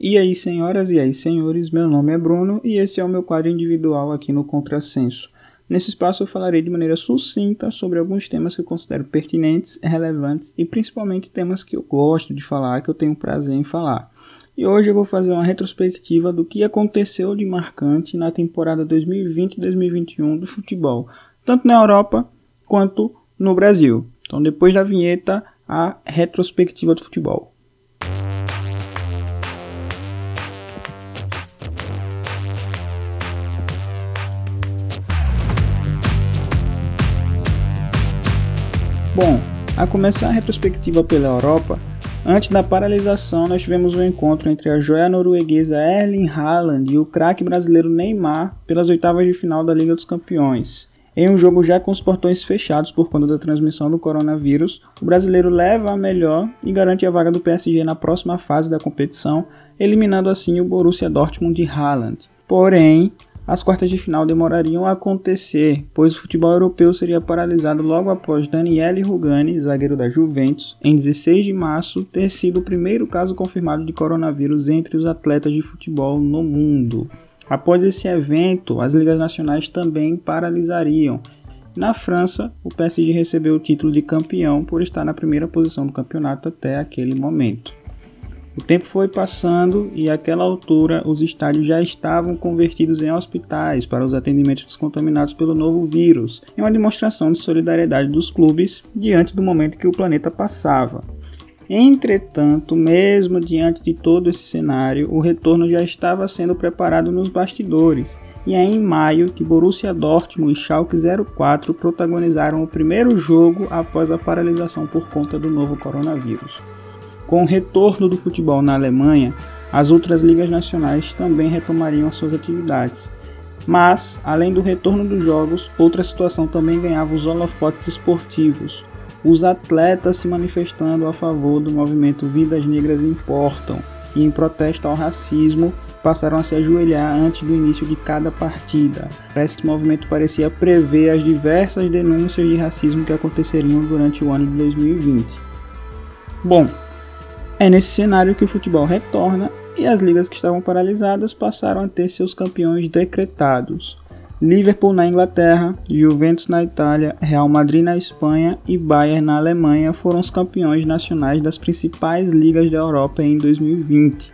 E aí, senhoras e aí, senhores, meu nome é Bruno e esse é o meu quadro individual aqui no Contrassenso. Nesse espaço eu falarei de maneira sucinta sobre alguns temas que eu considero pertinentes, relevantes e principalmente temas que eu gosto de falar, que eu tenho prazer em falar. E hoje eu vou fazer uma retrospectiva do que aconteceu de marcante na temporada 2020-2021 do futebol, tanto na Europa quanto no Brasil. Então, depois da vinheta, a retrospectiva do futebol. Bom, a começar a retrospectiva pela Europa, antes da paralisação nós tivemos um encontro entre a joia norueguesa Erling Haaland e o craque brasileiro Neymar pelas oitavas de final da Liga dos Campeões. Em um jogo já com os portões fechados por conta da transmissão do coronavírus, o brasileiro leva a melhor e garante a vaga do PSG na próxima fase da competição, eliminando assim o Borussia Dortmund de Haaland. Porém, as quartas de final demorariam a acontecer, pois o futebol europeu seria paralisado logo após Daniele Rugani, zagueiro da Juventus, em 16 de março, ter sido o primeiro caso confirmado de coronavírus entre os atletas de futebol no mundo. Após esse evento, as ligas nacionais também paralisariam. Na França, o PSG recebeu o título de campeão por estar na primeira posição do campeonato até aquele momento. O tempo foi passando e àquela altura os estádios já estavam convertidos em hospitais para os atendimentos dos contaminados pelo novo vírus, em uma demonstração de solidariedade dos clubes diante do momento que o planeta passava. Entretanto, mesmo diante de todo esse cenário, o retorno já estava sendo preparado nos bastidores, e é em maio que Borussia Dortmund e Schalke 04 protagonizaram o primeiro jogo após a paralisação por conta do novo coronavírus. Com o retorno do futebol na Alemanha, as outras ligas nacionais também retomariam as suas atividades. Mas, além do retorno dos jogos, outra situação também ganhava os holofotes esportivos. Os atletas se manifestando a favor do movimento Vidas Negras Importam e em protesto ao racismo passaram a se ajoelhar antes do início de cada partida. Esse movimento parecia prever as diversas denúncias de racismo que aconteceriam durante o ano de 2020. Bom, é nesse cenário que o futebol retorna e as ligas que estavam paralisadas passaram a ter seus campeões decretados. Liverpool na Inglaterra, Juventus na Itália, Real Madrid na Espanha e Bayern na Alemanha foram os campeões nacionais das principais ligas da Europa em 2020.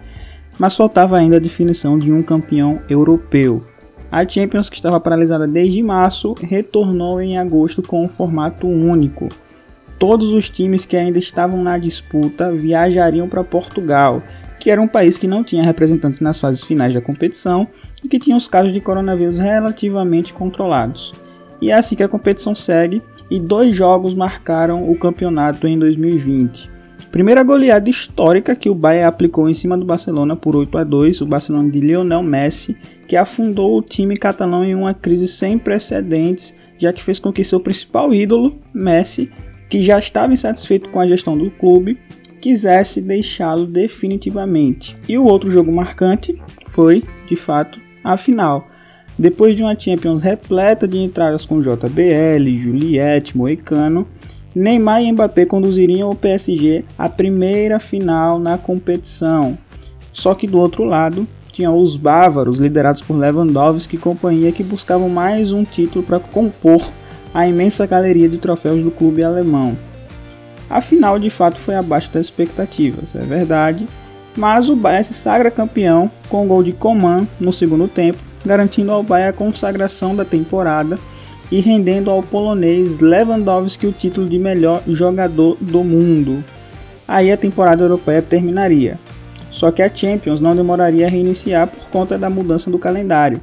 Mas faltava ainda a definição de um campeão europeu. A Champions, que estava paralisada desde março, retornou em agosto com um formato único, todos os times que ainda estavam na disputa viajariam para Portugal, que era um país que não tinha representantes nas fases finais da competição e que tinha os casos de coronavírus relativamente controlados. E é assim que a competição segue e dois jogos marcaram o campeonato em 2020. Primeira goleada histórica que o Bayern aplicou em cima do Barcelona por 8 a 2, o Barcelona de Lionel Messi, que afundou o time catalão em uma crise sem precedentes, já que fez com que seu principal ídolo, Messi, que já estava insatisfeito com a gestão do clube, quisesse deixá-lo definitivamente. E o outro jogo marcante foi, de fato, a final. Depois de uma Champions repleta de entradas com JBL, Juliette, Moicano, Neymar e Mbappé conduziriam o PSG à primeira final na competição. Só que do outro lado, tinham os bávaros, liderados por Lewandowski e companhia, que buscavam mais um título para compor a imensa galeria de troféus do clube alemão. A final de fato foi abaixo das expectativas, é verdade, mas o Bayern se sagra campeão com o gol de Coman no segundo tempo, garantindo ao Bayern a consagração da temporada e rendendo ao polonês Lewandowski o título de melhor jogador do mundo. Aí a temporada europeia terminaria. Só que a Champions não demoraria a reiniciar por conta da mudança do calendário.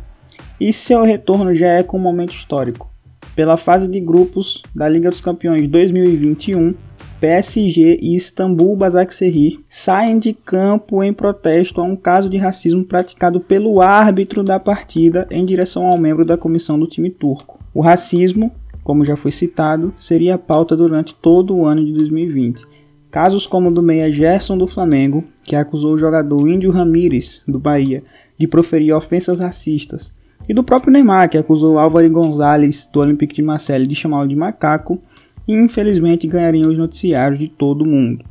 E seu retorno já é com um momento histórico. Pela fase de grupos da Liga dos Campeões 2021, PSG e Istambul Basaksehir saem de campo em protesto a um caso de racismo praticado pelo árbitro da partida em direção ao membro da comissão do time turco. O racismo, como já foi citado, seria a pauta durante todo o ano de 2020. Casos como o do meia Gerson do Flamengo, que acusou o jogador Índio Ramírez, do Bahia, de proferir ofensas racistas, e do próprio Neymar, que acusou Álvaro Gonzalez do Olympique de Marseille de chamá-lo de macaco e infelizmente ganhariam os noticiários de todo mundo.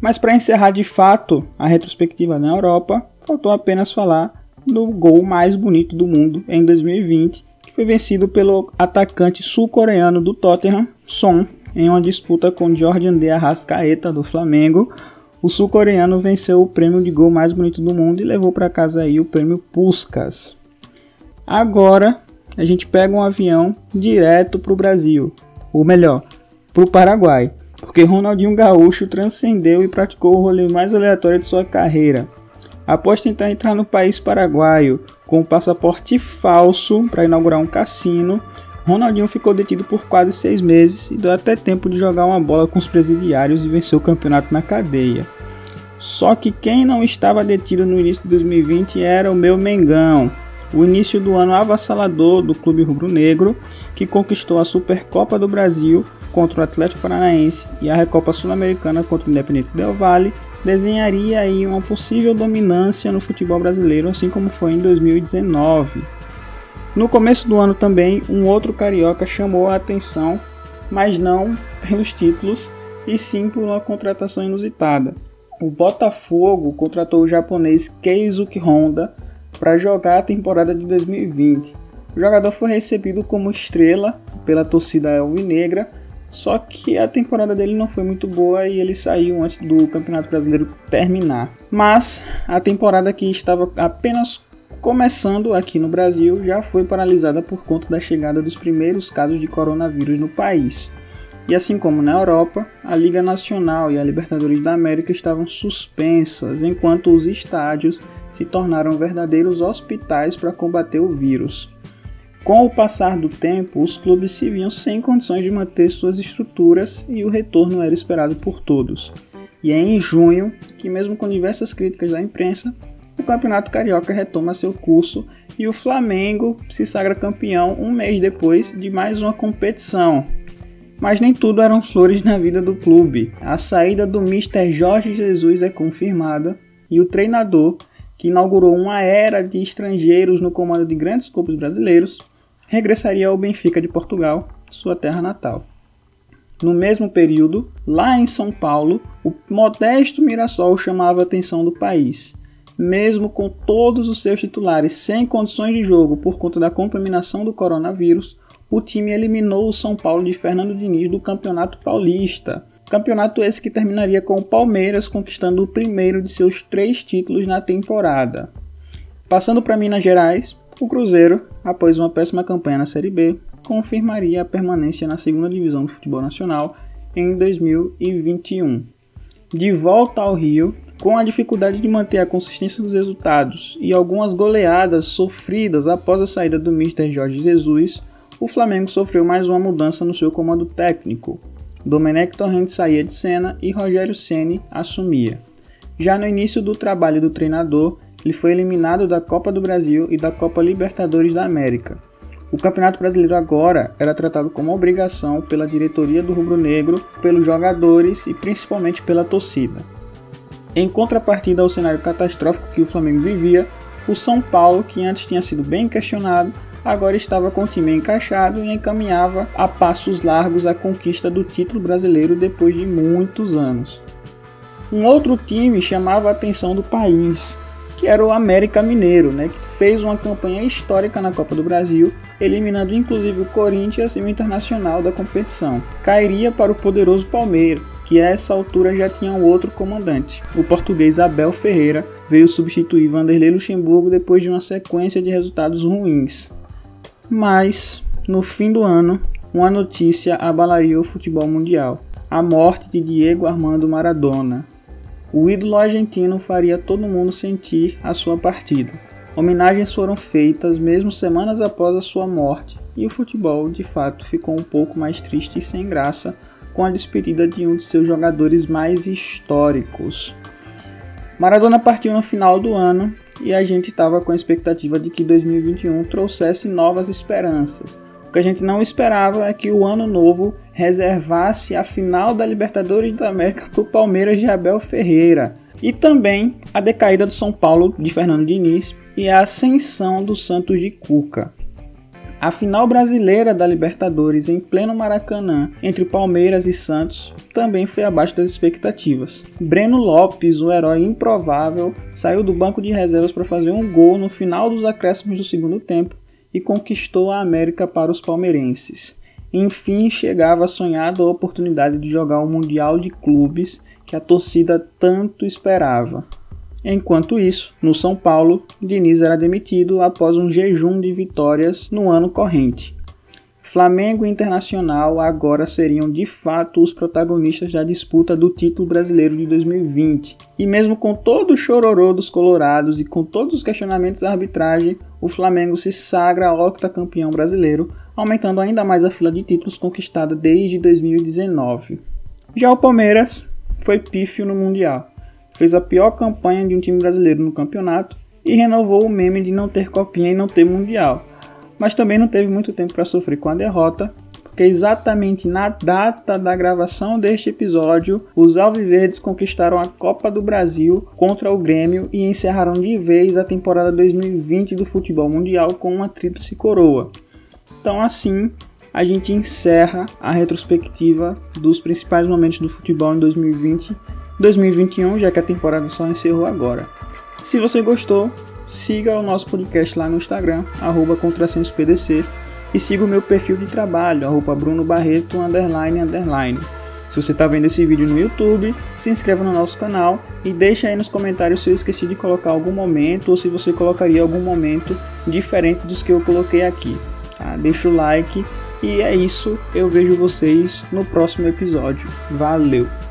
Mas para encerrar de fato a retrospectiva na Europa, faltou apenas falar do gol mais bonito do mundo em 2020, que foi vencido pelo atacante sul-coreano do Tottenham, Son, em uma disputa com Jordan De Arrascaeta do Flamengo. O sul-coreano venceu o prêmio de gol mais bonito do mundo e levou para casa aí o prêmio Puskas. Agora a gente pega um avião direto para o Brasil, ou melhor, para o Paraguai porque Ronaldinho Gaúcho transcendeu e praticou o rolê mais aleatório de sua carreira. Após tentar entrar no país paraguaio com um passaporte falso para inaugurar um cassino, Ronaldinho ficou detido por quase seis meses e deu até tempo de jogar uma bola com os presidiários e vencer o campeonato na cadeia. Só que quem não estava detido no início de 2020 era o meu Mengão, o início do ano avassalador do clube rubro-negro, que conquistou a Supercopa do Brasil contra o Atlético Paranaense e a Recopa Sul-Americana contra o Independente Del Valle, desenharia aí uma possível dominância no futebol brasileiro, assim como foi em 2019. No começo do ano também, um outro carioca chamou a atenção, mas não pelos títulos, e sim por uma contratação inusitada. O Botafogo contratou o japonês Keisuke Honda para jogar a temporada de 2020. O jogador foi recebido como estrela pela torcida alvinegra só que a temporada dele não foi muito boa e ele saiu antes do Campeonato Brasileiro terminar. Mas a temporada que estava apenas começando aqui no Brasil já foi paralisada por conta da chegada dos primeiros casos de coronavírus no país. E assim como na Europa, a Liga Nacional e a Libertadores da América estavam suspensas, enquanto os estádios se tornaram verdadeiros hospitais para combater o vírus. Com o passar do tempo, os clubes se viam sem condições de manter suas estruturas e o retorno era esperado por todos. E é em junho que, mesmo com diversas críticas da imprensa, o Campeonato Carioca retoma seu curso e o Flamengo se sagra campeão um mês depois de mais uma competição. Mas nem tudo eram flores na vida do clube. A saída do Mr. Jorge Jesus é confirmada e o treinador, que inaugurou uma era de estrangeiros no comando de grandes clubes brasileiros, regressaria ao Benfica de Portugal, sua terra natal. No mesmo período, lá em São Paulo, o modesto Mirassol chamava a atenção do país. Mesmo com todos os seus titulares sem condições de jogo por conta da contaminação do coronavírus, o time eliminou o São Paulo de Fernando Diniz do Campeonato Paulista. Campeonato esse que terminaria com o Palmeiras conquistando o primeiro de seus três títulos na temporada. Passando para Minas Gerais, o Cruzeiro, após uma péssima campanha na Série B, confirmaria a permanência na segunda divisão do futebol nacional em 2021. De volta ao Rio, com a dificuldade de manter a consistência dos resultados e algumas goleadas sofridas após a saída do Mr. Jorge Jesus, o Flamengo sofreu mais uma mudança no seu comando técnico. Domenech Torrente saía de cena e Rogério Ceni assumia. Já no início do trabalho do treinador, ele foi eliminado da Copa do Brasil e da Copa Libertadores da América. O Campeonato Brasileiro agora era tratado como obrigação pela diretoria do Rubro Negro, pelos jogadores e principalmente pela torcida. Em contrapartida ao cenário catastrófico que o Flamengo vivia, o São Paulo, que antes tinha sido bem questionado, agora estava com o time encaixado e encaminhava a passos largos a conquista do título brasileiro depois de muitos anos. Um outro time chamava a atenção do país, que era o América Mineiro, né, que fez uma campanha histórica na Copa do Brasil, eliminando inclusive o Corinthians e o Internacional da competição. Cairia para o poderoso Palmeiras, que a essa altura já tinha um outro comandante. O português Abel Ferreira veio substituir Vanderlei Luxemburgo depois de uma sequência de resultados ruins. Mas, no fim do ano, uma notícia abalaria o futebol mundial: a morte de Diego Armando Maradona, o ídolo argentino faria todo mundo sentir a sua partida. Homenagens foram feitas mesmo semanas após a sua morte, e o futebol de fato ficou um pouco mais triste e sem graça com a despedida de um de seus jogadores mais históricos. Maradona partiu no final do ano e a gente estava com a expectativa de que 2021 trouxesse novas esperanças. O que a gente não esperava é que o ano novo reservasse a final da Libertadores da América para o Palmeiras de Abel Ferreira. E também a decaída do São Paulo de Fernando Diniz e a ascensão do Santos de Cuca. A final brasileira da Libertadores em pleno Maracanã, entre Palmeiras e Santos, também foi abaixo das expectativas. Breno Lopes, um herói improvável, saiu do banco de reservas para fazer um gol no final dos acréscimos do segundo tempo e conquistou a América para os palmeirenses. Enfim, chegava a sonhada oportunidade de jogar o Mundial de Clubes que a torcida tanto esperava. Enquanto isso, no São Paulo, Diniz era demitido após um jejum de vitórias no ano corrente. Flamengo e Internacional agora seriam de fato os protagonistas da disputa do título brasileiro de 2020. E mesmo com todo o chororô dos colorados e com todos os questionamentos da arbitragem, o Flamengo se sagra octacampeão brasileiro, aumentando ainda mais a fila de títulos conquistada desde 2019. Já o Palmeiras foi pífio no Mundial fez a pior campanha de um time brasileiro no campeonato e renovou o meme de não ter copinha e não ter mundial. Mas também não teve muito tempo para sofrer com a derrota, porque exatamente na data da gravação deste episódio, os Alviverdes conquistaram a Copa do Brasil contra o Grêmio e encerraram de vez a temporada 2020 do futebol mundial com uma tríplice coroa. Então, assim, a gente encerra a retrospectiva dos principais momentos do futebol em 2020 2021, já que a temporada só encerrou agora. Se você gostou, siga o nosso podcast lá no Instagram, arroba contrassensopdc, e siga o meu perfil de trabalho, arroba Bruno Barreto, underline, underline. Se você está vendo esse vídeo no YouTube, se inscreva no nosso canal e deixe aí nos comentários se eu esqueci de colocar algum momento ou se você colocaria algum momento diferente dos que eu coloquei aqui. Tá? Deixa o like e é isso, eu vejo vocês no próximo episódio. Valeu!